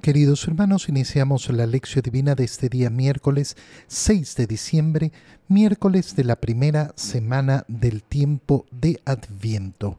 Queridos hermanos, iniciamos la lección divina de este día miércoles 6 de diciembre, miércoles de la primera semana del tiempo de Adviento.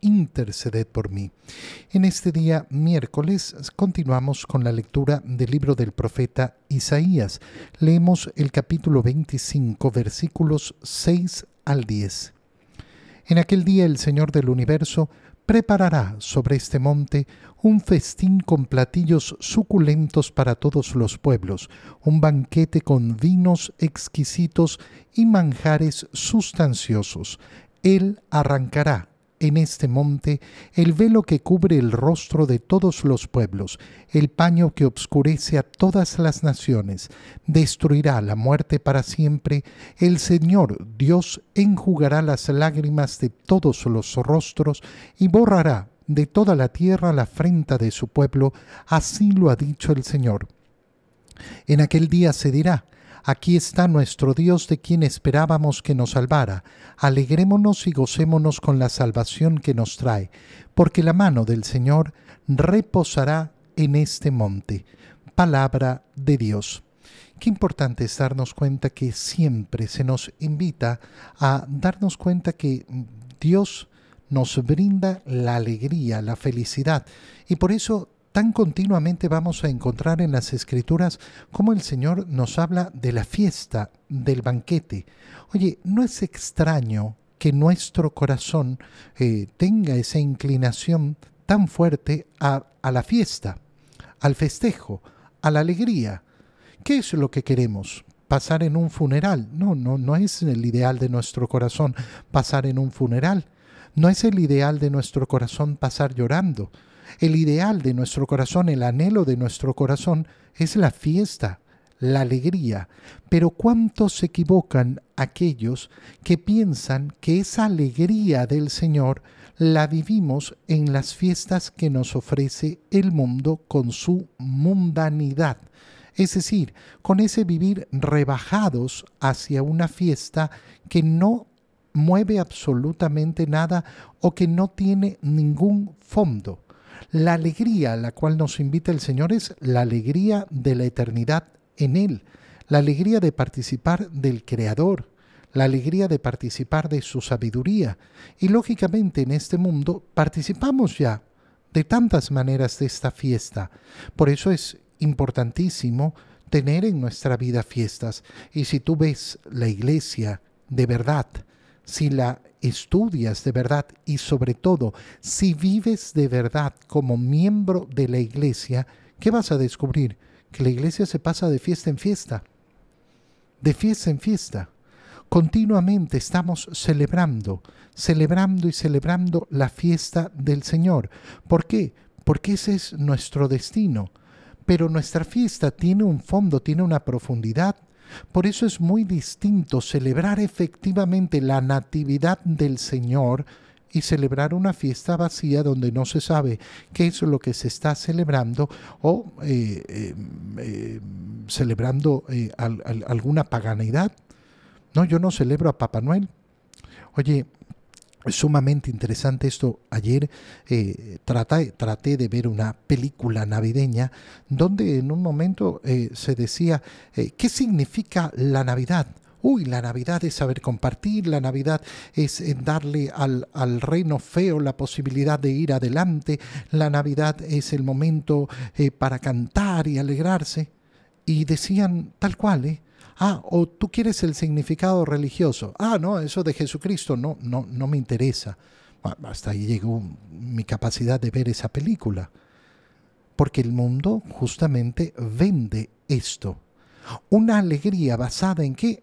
interceded por mí. En este día miércoles continuamos con la lectura del libro del profeta Isaías. Leemos el capítulo 25 versículos 6 al 10. En aquel día el Señor del universo preparará sobre este monte un festín con platillos suculentos para todos los pueblos, un banquete con vinos exquisitos y manjares sustanciosos. Él arrancará en este monte el velo que cubre el rostro de todos los pueblos, el paño que obscurece a todas las naciones, destruirá la muerte para siempre, el Señor Dios enjugará las lágrimas de todos los rostros y borrará de toda la tierra la afrenta de su pueblo, así lo ha dicho el Señor. En aquel día se dirá, Aquí está nuestro Dios de quien esperábamos que nos salvara. Alegrémonos y gocémonos con la salvación que nos trae, porque la mano del Señor reposará en este monte. Palabra de Dios. Qué importante es darnos cuenta que siempre se nos invita a darnos cuenta que Dios nos brinda la alegría, la felicidad. Y por eso tan continuamente vamos a encontrar en las escrituras como el Señor nos habla de la fiesta, del banquete. Oye, no es extraño que nuestro corazón eh, tenga esa inclinación tan fuerte a, a la fiesta, al festejo, a la alegría. ¿Qué es lo que queremos? pasar en un funeral. No, no, no es el ideal de nuestro corazón pasar en un funeral. No es el ideal de nuestro corazón pasar llorando. El ideal de nuestro corazón, el anhelo de nuestro corazón es la fiesta, la alegría. Pero cuántos se equivocan aquellos que piensan que esa alegría del Señor la vivimos en las fiestas que nos ofrece el mundo con su mundanidad. Es decir, con ese vivir rebajados hacia una fiesta que no mueve absolutamente nada o que no tiene ningún fondo. La alegría a la cual nos invita el Señor es la alegría de la eternidad en Él, la alegría de participar del Creador, la alegría de participar de su sabiduría. Y lógicamente en este mundo participamos ya de tantas maneras de esta fiesta. Por eso es importantísimo tener en nuestra vida fiestas. Y si tú ves la iglesia de verdad, si la estudias de verdad y sobre todo si vives de verdad como miembro de la iglesia, ¿qué vas a descubrir? Que la iglesia se pasa de fiesta en fiesta, de fiesta en fiesta. Continuamente estamos celebrando, celebrando y celebrando la fiesta del Señor. ¿Por qué? Porque ese es nuestro destino. Pero nuestra fiesta tiene un fondo, tiene una profundidad, por eso es muy distinto celebrar efectivamente la natividad del Señor y celebrar una fiesta vacía donde no se sabe qué es lo que se está celebrando o eh, eh, eh, celebrando alguna paganidad. No, yo no celebro a Papá Noel. Oye, sumamente interesante esto. Ayer eh, traté, de ver una película navideña donde en un momento eh, se decía, eh, ¿qué significa la Navidad? Uy, la Navidad es saber compartir, la Navidad es darle al, al, reino feo la posibilidad de ir adelante, la Navidad es el momento para cantar y alegrarse. Y decían tal cual, ¿eh? Ah, o tú quieres el significado religioso. Ah, no, eso de Jesucristo no, no, no me interesa. Hasta ahí llegó mi capacidad de ver esa película. Porque el mundo justamente vende esto. Una alegría basada en qué?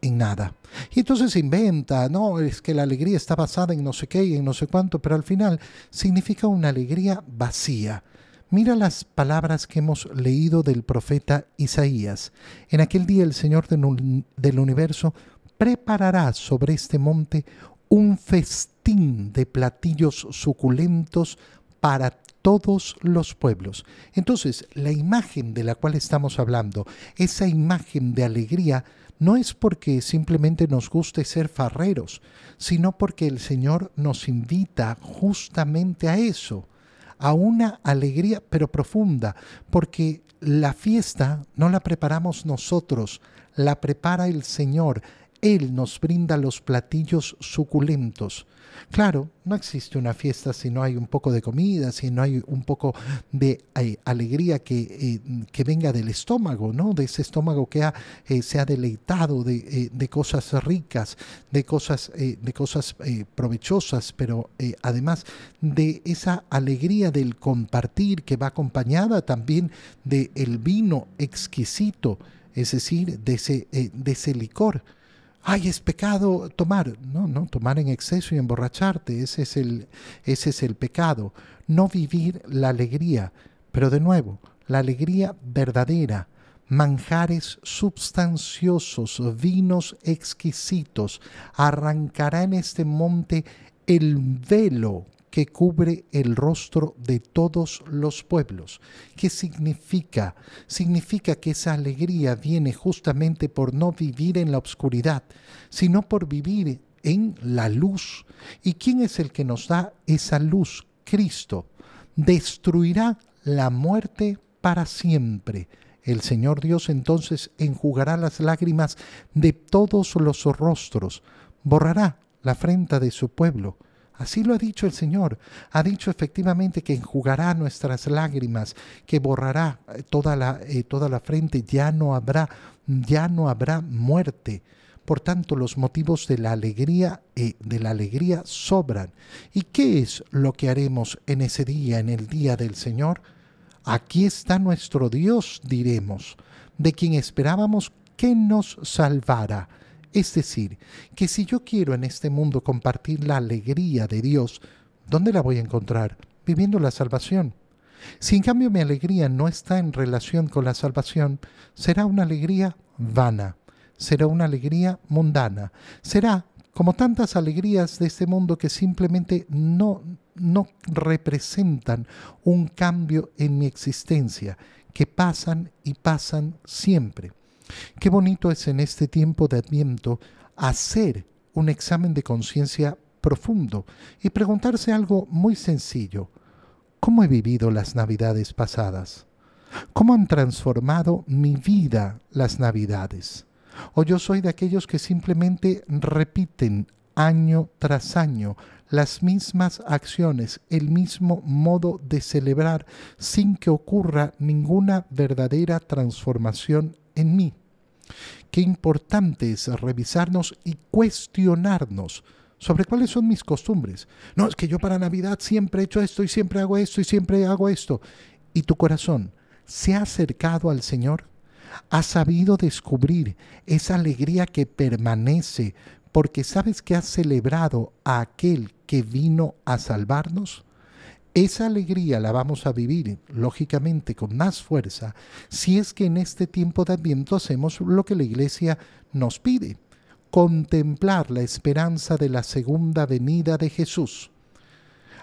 En nada. Y entonces inventa, no, es que la alegría está basada en no sé qué y en no sé cuánto, pero al final significa una alegría vacía. Mira las palabras que hemos leído del profeta Isaías. En aquel día el Señor del universo preparará sobre este monte un festín de platillos suculentos para todos los pueblos. Entonces, la imagen de la cual estamos hablando, esa imagen de alegría, no es porque simplemente nos guste ser farreros, sino porque el Señor nos invita justamente a eso a una alegría pero profunda, porque la fiesta no la preparamos nosotros, la prepara el Señor. Él nos brinda los platillos suculentos. Claro, no existe una fiesta si no hay un poco de comida, si no hay un poco de eh, alegría que, eh, que, venga del estómago, ¿no? De ese estómago que eh, se ha deleitado de, de, cosas ricas, de cosas, de cosas provechosas, pero además de esa alegría del compartir que va acompañada también del el vino exquisito, es decir, de ese, de ese licor ay, es pecado tomar. No, no, tomar en exceso y emborracharte, ese es el, ese es el pecado. No vivir la alegría, pero de nuevo, la alegría verdadera, manjares substanciosos, vinos exquisitos, arrancará en este monte el velo que cubre el rostro de todos los pueblos. ¿Qué significa? Significa que esa alegría viene justamente por no vivir en la oscuridad, sino por vivir en la luz. ¿Y quién es el que nos da esa luz? Cristo. Destruirá la muerte para siempre. El Señor Dios entonces enjugará las lágrimas de todos los rostros, borrará la afrenta de su pueblo Así lo ha dicho el Señor. Ha dicho efectivamente que enjugará nuestras lágrimas, que borrará eh, toda la, eh, toda la frente, ya no habrá, ya no habrá muerte. Por tanto, los motivos de la alegría, eh, de la alegría sobran. ¿Y qué es lo que haremos en ese día, en el día del Señor? Aquí está nuestro Dios, diremos, de quien esperábamos que nos salvara es decir, que si yo quiero en este mundo compartir la alegría de Dios, ¿dónde la voy a encontrar? Viviendo la salvación. Si en cambio mi alegría no está en relación con la salvación, será una alegría vana, será una alegría mundana, será como tantas alegrías de este mundo que simplemente no, no representan un cambio en mi existencia, que pasan y pasan siempre. Qué bonito es en este tiempo de Adviento hacer un examen de conciencia profundo y preguntarse algo muy sencillo. ¿Cómo he vivido las navidades pasadas? ¿Cómo han transformado mi vida las navidades? ¿O yo soy de aquellos que simplemente repiten año tras año las mismas acciones, el mismo modo de celebrar sin que ocurra ninguna verdadera transformación en mí. Qué importante es revisarnos y cuestionarnos sobre cuáles son mis costumbres. No, es que yo para Navidad siempre he hecho esto y siempre hago esto y siempre hago esto. ¿Y tu corazón se ha acercado al Señor? ¿Ha sabido descubrir esa alegría que permanece porque sabes que has celebrado a aquel que vino a salvarnos? Esa alegría la vamos a vivir, lógicamente, con más fuerza si es que en este tiempo de Adviento hacemos lo que la Iglesia nos pide, contemplar la esperanza de la segunda venida de Jesús.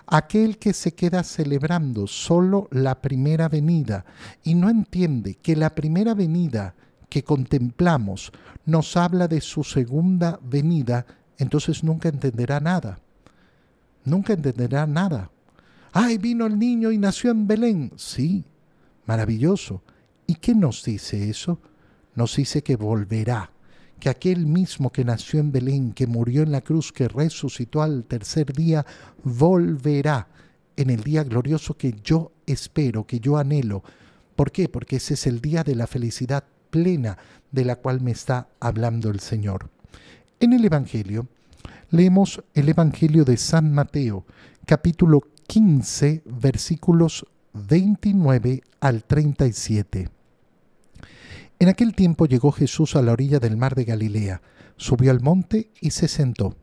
Aquel que se queda celebrando solo la primera venida y no entiende que la primera venida que contemplamos nos habla de su segunda venida, entonces nunca entenderá nada. Nunca entenderá nada ¡Ay, vino el niño y nació en Belén! Sí, maravilloso. ¿Y qué nos dice eso? Nos dice que volverá, que aquel mismo que nació en Belén, que murió en la cruz, que resucitó al tercer día, volverá en el día glorioso que yo espero, que yo anhelo. ¿Por qué? Porque ese es el día de la felicidad plena de la cual me está hablando el Señor. En el Evangelio, leemos el Evangelio de San Mateo, capítulo 15, versículos 29 al 37. En aquel tiempo llegó Jesús a la orilla del mar de Galilea, subió al monte y se sentó.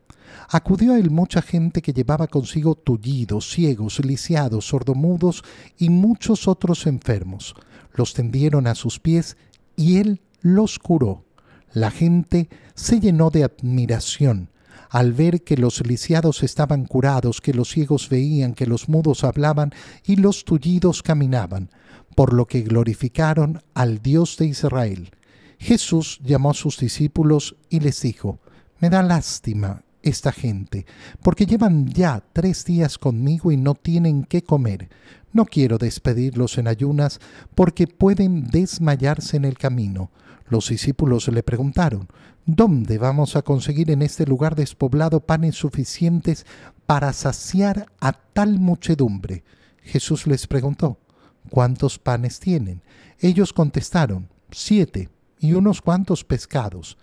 Acudió a él mucha gente que llevaba consigo tullidos, ciegos, lisiados, sordomudos y muchos otros enfermos. Los tendieron a sus pies y él los curó. La gente se llenó de admiración al ver que los lisiados estaban curados, que los ciegos veían, que los mudos hablaban y los tullidos caminaban, por lo que glorificaron al Dios de Israel. Jesús llamó a sus discípulos y les dijo, Me da lástima esta gente, porque llevan ya tres días conmigo y no tienen qué comer. No quiero despedirlos en ayunas, porque pueden desmayarse en el camino. Los discípulos le preguntaron, ¿Dónde vamos a conseguir en este lugar despoblado panes suficientes para saciar a tal muchedumbre? Jesús les preguntó, ¿cuántos panes tienen? Ellos contestaron, siete y unos cuantos pescados.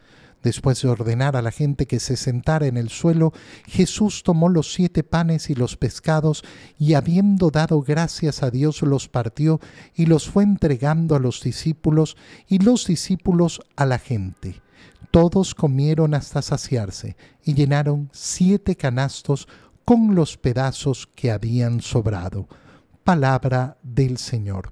Después de ordenar a la gente que se sentara en el suelo, Jesús tomó los siete panes y los pescados, y habiendo dado gracias a Dios los partió y los fue entregando a los discípulos, y los discípulos a la gente. Todos comieron hasta saciarse, y llenaron siete canastos con los pedazos que habían sobrado. Palabra del Señor.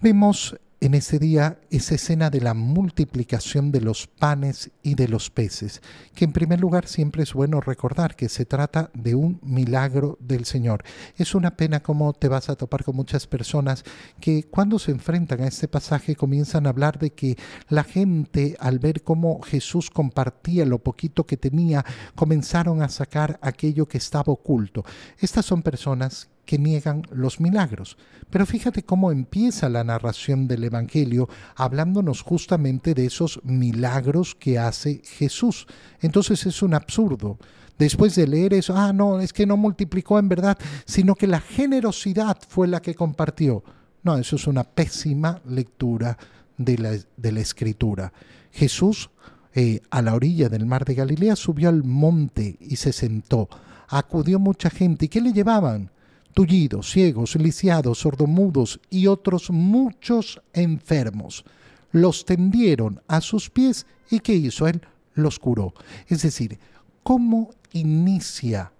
Vemos en ese día esa escena de la multiplicación de los panes y de los peces, que en primer lugar siempre es bueno recordar que se trata de un milagro del Señor. Es una pena como te vas a topar con muchas personas que cuando se enfrentan a este pasaje comienzan a hablar de que la gente al ver cómo Jesús compartía lo poquito que tenía, comenzaron a sacar aquello que estaba oculto. Estas son personas que niegan los milagros. Pero fíjate cómo empieza la narración del Evangelio hablándonos justamente de esos milagros que hace Jesús. Entonces es un absurdo. Después de leer eso, ah, no, es que no multiplicó en verdad, sino que la generosidad fue la que compartió. No, eso es una pésima lectura de la, de la escritura. Jesús, eh, a la orilla del mar de Galilea, subió al monte y se sentó. Acudió mucha gente. ¿Y qué le llevaban? Tullidos, ciegos, lisiados, sordomudos y otros muchos enfermos. Los tendieron a sus pies y ¿qué hizo él? Los curó. Es decir, ¿cómo inicia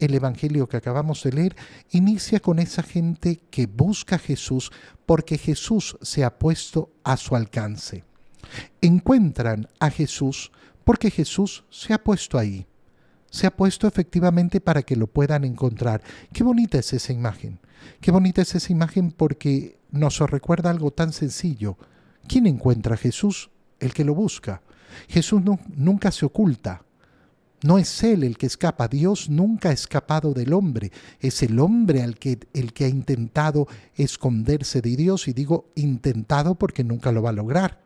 el Evangelio que acabamos de leer? Inicia con esa gente que busca a Jesús porque Jesús se ha puesto a su alcance. Encuentran a Jesús porque Jesús se ha puesto ahí se ha puesto efectivamente para que lo puedan encontrar. Qué bonita es esa imagen. Qué bonita es esa imagen porque nos recuerda algo tan sencillo. ¿Quién encuentra a Jesús? El que lo busca. Jesús nunca se oculta. No es Él el que escapa. Dios nunca ha escapado del hombre. Es el hombre al que, el que ha intentado esconderse de Dios. Y digo intentado porque nunca lo va a lograr.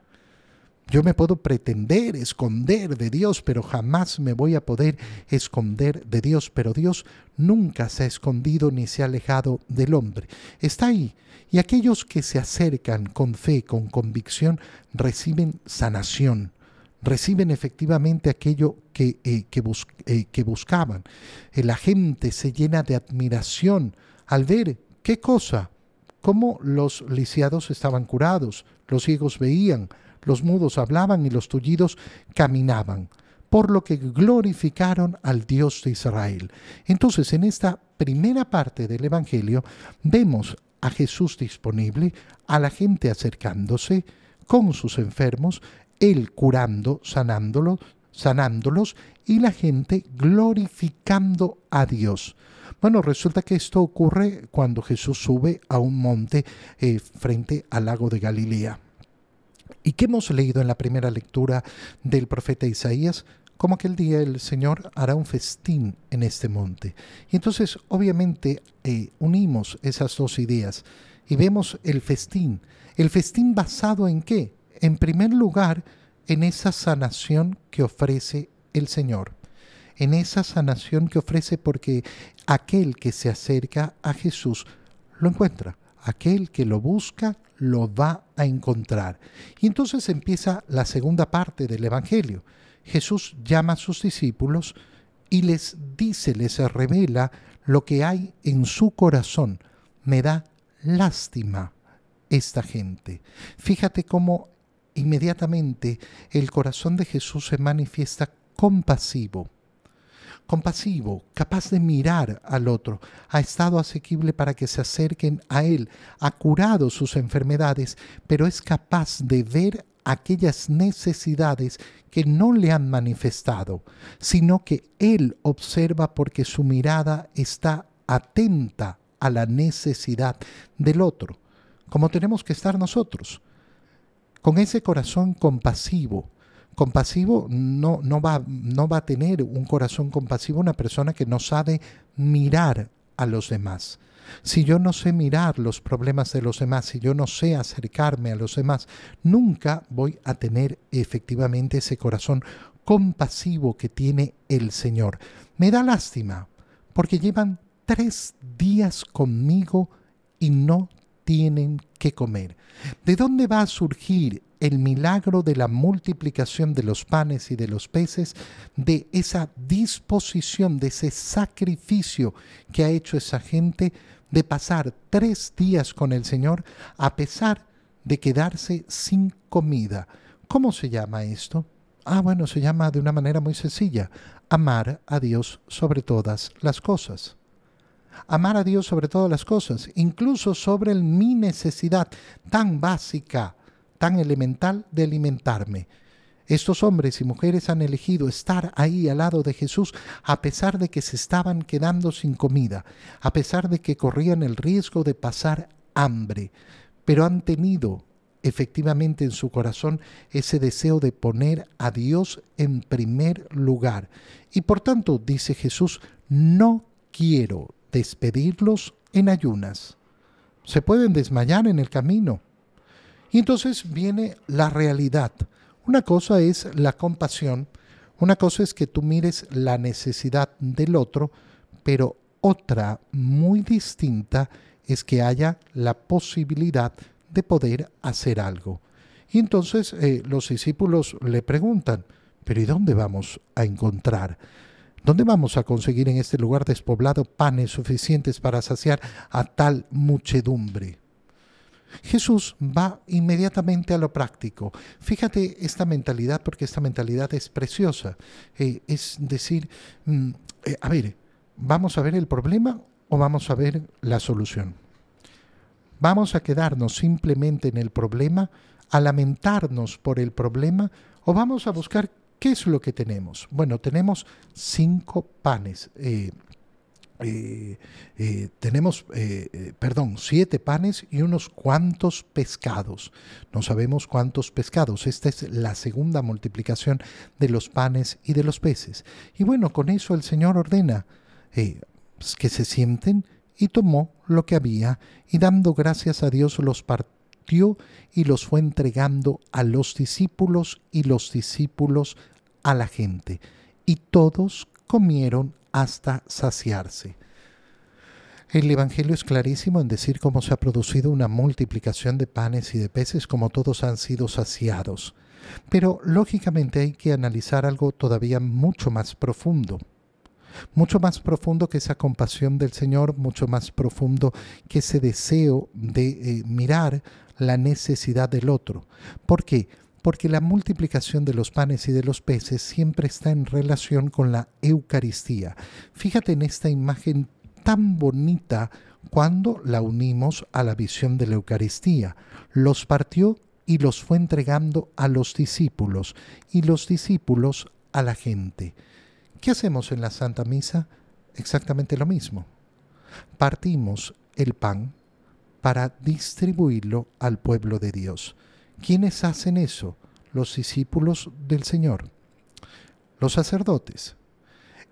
Yo me puedo pretender esconder de Dios, pero jamás me voy a poder esconder de Dios. Pero Dios nunca se ha escondido ni se ha alejado del hombre. Está ahí. Y aquellos que se acercan con fe, con convicción, reciben sanación, reciben efectivamente aquello que, eh, eh, que buscaban. Eh, la gente se llena de admiración al ver qué cosa, cómo los lisiados estaban curados, los ciegos veían, los mudos hablaban y los tullidos caminaban, por lo que glorificaron al Dios de Israel. Entonces, en esta primera parte del Evangelio vemos a Jesús disponible, a la gente acercándose con sus enfermos, él curando, sanándolos, sanándolos y la gente glorificando a Dios. Bueno, resulta que esto ocurre cuando Jesús sube a un monte eh, frente al lago de Galilea. ¿Y qué hemos leído en la primera lectura del profeta Isaías? Como aquel día el Señor hará un festín en este monte. Y entonces, obviamente, eh, unimos esas dos ideas y vemos el festín. ¿El festín basado en qué? En primer lugar, en esa sanación que ofrece el Señor. En esa sanación que ofrece porque aquel que se acerca a Jesús lo encuentra. Aquel que lo busca lo va a encontrar. Y entonces empieza la segunda parte del Evangelio. Jesús llama a sus discípulos y les dice, les revela lo que hay en su corazón. Me da lástima esta gente. Fíjate cómo inmediatamente el corazón de Jesús se manifiesta compasivo. Compasivo, capaz de mirar al otro, ha estado asequible para que se acerquen a Él, ha curado sus enfermedades, pero es capaz de ver aquellas necesidades que no le han manifestado, sino que Él observa porque su mirada está atenta a la necesidad del otro, como tenemos que estar nosotros, con ese corazón compasivo, compasivo no, no, va, no va a tener un corazón compasivo una persona que no sabe mirar a los demás. Si yo no sé mirar los problemas de los demás, si yo no sé acercarme a los demás, nunca voy a tener efectivamente ese corazón compasivo que tiene el Señor. Me da lástima porque llevan tres días conmigo y no tienen que comer. ¿De dónde va a surgir el milagro de la multiplicación de los panes y de los peces, de esa disposición, de ese sacrificio que ha hecho esa gente de pasar tres días con el Señor a pesar de quedarse sin comida. ¿Cómo se llama esto? Ah, bueno, se llama de una manera muy sencilla, amar a Dios sobre todas las cosas. Amar a Dios sobre todas las cosas, incluso sobre mi necesidad tan básica tan elemental de alimentarme. Estos hombres y mujeres han elegido estar ahí al lado de Jesús a pesar de que se estaban quedando sin comida, a pesar de que corrían el riesgo de pasar hambre, pero han tenido efectivamente en su corazón ese deseo de poner a Dios en primer lugar. Y por tanto, dice Jesús, no quiero despedirlos en ayunas. Se pueden desmayar en el camino, y entonces viene la realidad. Una cosa es la compasión, una cosa es que tú mires la necesidad del otro, pero otra muy distinta es que haya la posibilidad de poder hacer algo. Y entonces eh, los discípulos le preguntan, pero ¿y dónde vamos a encontrar? ¿Dónde vamos a conseguir en este lugar despoblado panes suficientes para saciar a tal muchedumbre? Jesús va inmediatamente a lo práctico. Fíjate esta mentalidad porque esta mentalidad es preciosa. Eh, es decir, mm, eh, a ver, ¿vamos a ver el problema o vamos a ver la solución? ¿Vamos a quedarnos simplemente en el problema, a lamentarnos por el problema o vamos a buscar qué es lo que tenemos? Bueno, tenemos cinco panes. Eh, eh, eh, tenemos, eh, perdón, siete panes y unos cuantos pescados. No sabemos cuántos pescados. Esta es la segunda multiplicación de los panes y de los peces. Y bueno, con eso el Señor ordena pues, que se sienten y tomó lo que había y dando gracias a Dios los partió y los fue entregando a los discípulos y los discípulos a la gente. Y todos comieron hasta saciarse. El Evangelio es clarísimo en decir cómo se ha producido una multiplicación de panes y de peces, como todos han sido saciados. Pero lógicamente hay que analizar algo todavía mucho más profundo. Mucho más profundo que esa compasión del Señor, mucho más profundo que ese deseo de eh, mirar la necesidad del otro. ¿Por qué? Porque la multiplicación de los panes y de los peces siempre está en relación con la Eucaristía. Fíjate en esta imagen tan bonita cuando la unimos a la visión de la Eucaristía. Los partió y los fue entregando a los discípulos y los discípulos a la gente. ¿Qué hacemos en la Santa Misa? Exactamente lo mismo. Partimos el pan para distribuirlo al pueblo de Dios. ¿Quiénes hacen eso? Los discípulos del Señor, los sacerdotes.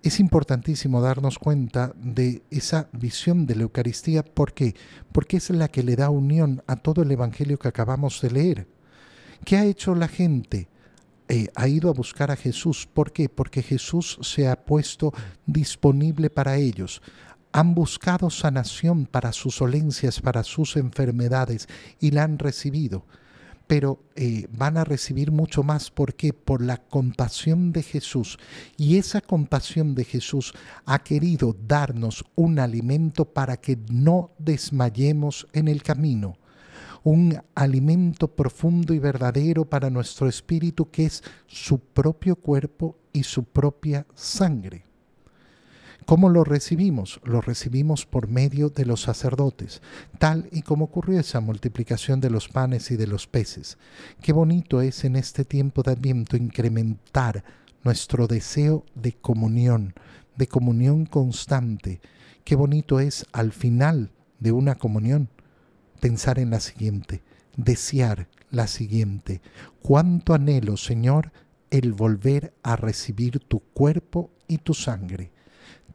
Es importantísimo darnos cuenta de esa visión de la Eucaristía. ¿Por qué? Porque es la que le da unión a todo el Evangelio que acabamos de leer. ¿Qué ha hecho la gente? Eh, ha ido a buscar a Jesús. ¿Por qué? Porque Jesús se ha puesto disponible para ellos. Han buscado sanación para sus dolencias, para sus enfermedades y la han recibido pero eh, van a recibir mucho más. ¿Por qué? Por la compasión de Jesús. Y esa compasión de Jesús ha querido darnos un alimento para que no desmayemos en el camino. Un alimento profundo y verdadero para nuestro espíritu que es su propio cuerpo y su propia sangre. ¿Cómo lo recibimos? Lo recibimos por medio de los sacerdotes, tal y como ocurrió esa multiplicación de los panes y de los peces. Qué bonito es en este tiempo de Adviento incrementar nuestro deseo de comunión, de comunión constante. Qué bonito es al final de una comunión pensar en la siguiente, desear la siguiente. Cuánto anhelo, Señor, el volver a recibir tu cuerpo y tu sangre.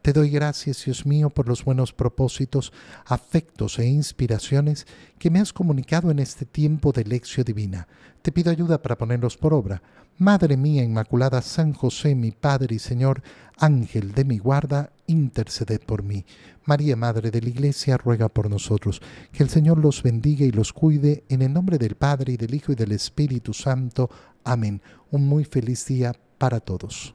Te doy gracias, Dios mío, por los buenos propósitos, afectos e inspiraciones que me has comunicado en este tiempo de lección divina. Te pido ayuda para ponerlos por obra. Madre mía Inmaculada, San José, mi Padre y Señor, Ángel de mi guarda, interceded por mí. María, Madre de la Iglesia, ruega por nosotros. Que el Señor los bendiga y los cuide, en el nombre del Padre y del Hijo y del Espíritu Santo. Amén. Un muy feliz día para todos.